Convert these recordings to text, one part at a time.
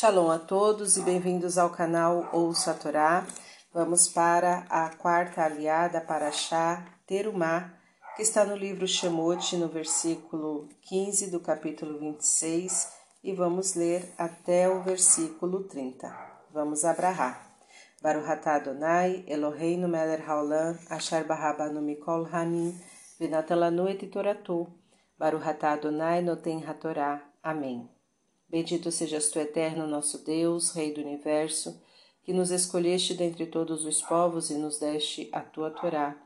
Shalom a todos e bem-vindos ao canal Ouça a Torá. Vamos para a quarta aliada para Chá Terumá, que está no livro Shemot, no versículo 15 do capítulo 26, e vamos ler até o versículo 30. Vamos abrahar. Baruch atah Adonai, Eloheinu melech haolam, asher barabanu mikol hanim, v'natalanu et toratu. Baruch atah Adonai noten hatorá. Amém. Bendito sejas tu, eterno nosso Deus, Rei do universo, que nos escolheste dentre todos os povos e nos deste a tua Torá.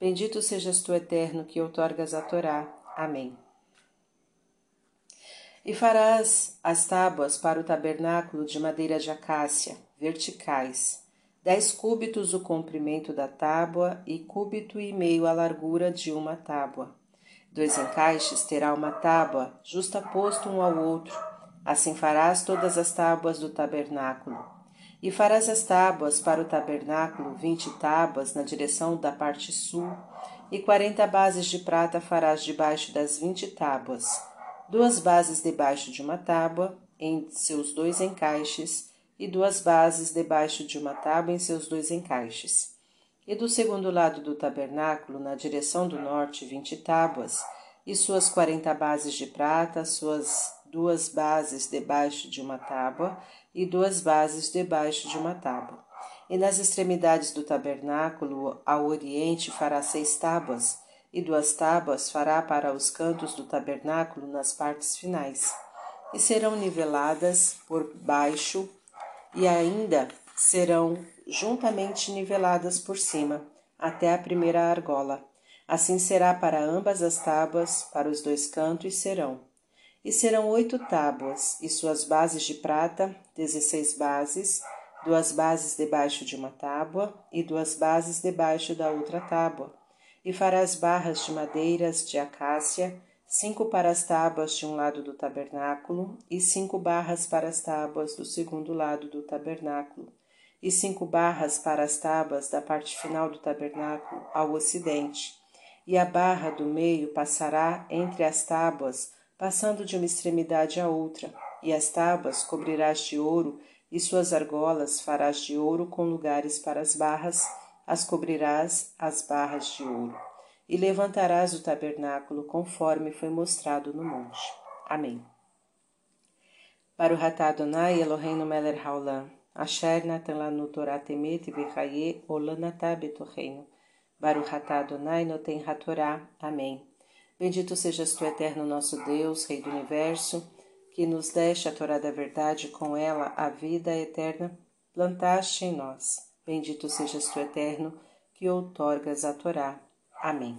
Bendito sejas tu, eterno, que outorgas a Torá. Amém. E farás as tábuas para o tabernáculo de madeira de acácia, verticais, dez cúbitos o comprimento da tábua e cúbito e meio a largura de uma tábua. Dois encaixes terá uma tábua, justaposto um ao outro, Assim farás todas as tábuas do tabernáculo. E farás as tábuas para o tabernáculo, vinte tábuas na direção da parte sul, e quarenta bases de prata farás debaixo das vinte tábuas, duas bases debaixo de uma tábua, em seus dois encaixes, e duas bases debaixo de uma tábua em seus dois encaixes. E do segundo lado do tabernáculo, na direção do norte, vinte tábuas, e suas quarenta bases de prata, suas duas bases debaixo de uma tábua e duas bases debaixo de uma tábua. E nas extremidades do tabernáculo, ao oriente, fará seis tábuas, e duas tábuas fará para os cantos do tabernáculo nas partes finais. E serão niveladas por baixo, e ainda serão juntamente niveladas por cima, até a primeira argola. Assim será para ambas as tábuas, para os dois cantos serão e serão oito tábuas, e suas bases de prata, dezesseis bases, duas bases debaixo de uma tábua, e duas bases debaixo da outra tábua. E farás barras de madeiras de acácia, cinco para as tábuas de um lado do tabernáculo, e cinco barras para as tábuas do segundo lado do tabernáculo, e cinco barras para as tábuas da parte final do tabernáculo ao ocidente. E a barra do meio passará entre as tábuas passando de uma extremidade à outra, e as tábuas cobrirás de ouro, e suas argolas farás de ouro com lugares para as barras, as cobrirás as barras de ouro. E levantarás o tabernáculo conforme foi mostrado no monte. Amém. Para o Ratá Adonai Eloheinu Meler Haolam, Asher Natan Lanu Torah Temet Vichaye Olanatá Betorreino, Baruch Ratá Adonai Noten Hatorá. Amém. Bendito sejas tu, eterno nosso Deus, Rei do universo, que nos deste a Torá da verdade, com ela a vida eterna plantaste em nós. Bendito sejas tu, eterno, que outorgas a Torá. Amém.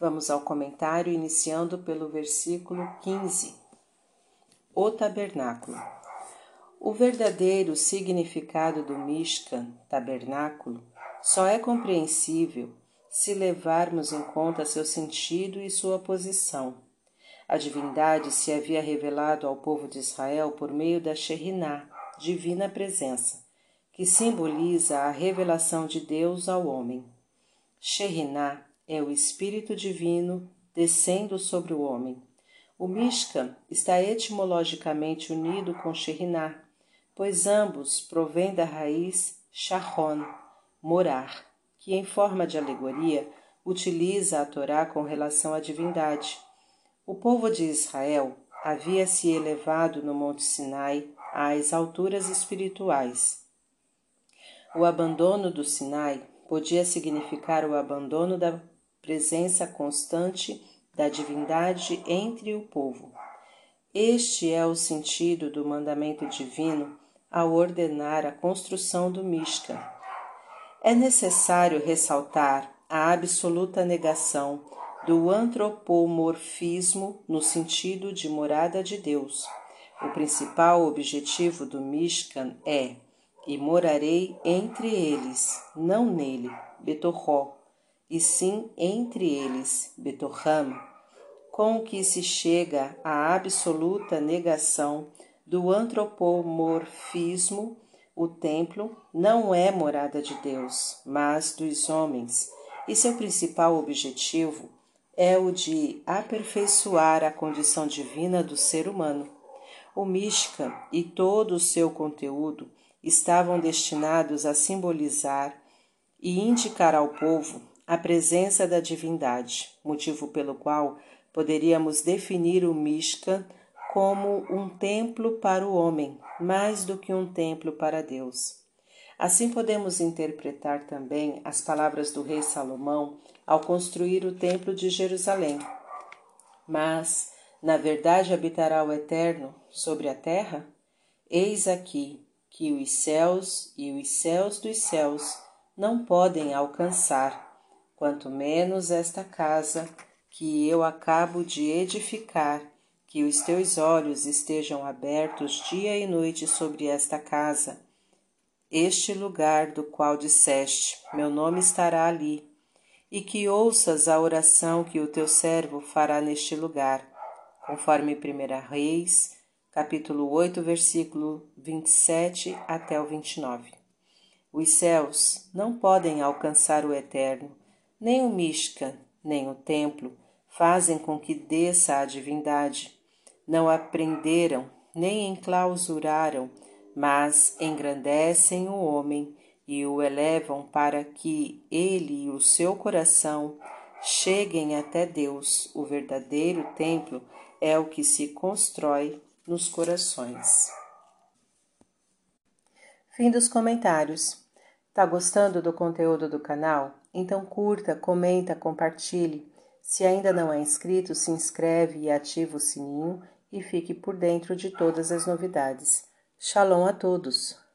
Vamos ao comentário, iniciando pelo versículo 15. O tabernáculo. O verdadeiro significado do Mishkan, tabernáculo, só é compreensível se levarmos em conta seu sentido e sua posição. A divindade se havia revelado ao povo de Israel por meio da Sheriná, divina presença, que simboliza a revelação de Deus ao homem. Sheriná é o Espírito Divino descendo sobre o homem. O Mishkan está etimologicamente unido com Sheriná, pois ambos provêm da raiz Shahon, morar que, em forma de alegoria, utiliza a Torá com relação à divindade. O povo de Israel havia se elevado no Monte Sinai às alturas espirituais. O abandono do Sinai podia significar o abandono da presença constante da divindade entre o povo. Este é o sentido do mandamento divino ao ordenar a construção do Mishkan, é necessário ressaltar a absoluta negação do antropomorfismo no sentido de morada de Deus. O principal objetivo do Mishkan é e morarei entre eles, não nele, Betorró, e sim entre eles, Betorram, com o que se chega à absoluta negação do antropomorfismo o templo não é morada de Deus, mas dos homens, e seu principal objetivo é o de aperfeiçoar a condição divina do ser humano. O Mishka e todo o seu conteúdo estavam destinados a simbolizar e indicar ao povo a presença da divindade, motivo pelo qual poderíamos definir o Mishka como um templo para o homem, mais do que um templo para Deus. Assim podemos interpretar também as palavras do rei Salomão ao construir o templo de Jerusalém. Mas, na verdade, habitará o Eterno sobre a terra? Eis aqui que os céus e os céus dos céus não podem alcançar, quanto menos esta casa que eu acabo de edificar que os teus olhos estejam abertos dia e noite sobre esta casa, este lugar do qual disseste: Meu nome estará ali, e que ouças a oração que o teu servo fará neste lugar, conforme 1 Reis, capítulo 8, versículo 27 até o 29. Os céus não podem alcançar o eterno, nem o Mishka, nem o templo fazem com que desça a divindade não aprenderam nem enclausuraram, mas engrandecem o homem e o elevam para que ele e o seu coração cheguem até Deus. O verdadeiro templo é o que se constrói nos corações. Fim dos comentários. Tá gostando do conteúdo do canal? Então curta, comenta, compartilhe. Se ainda não é inscrito, se inscreve e ativa o sininho e fique por dentro de todas as novidades. Shalom a todos!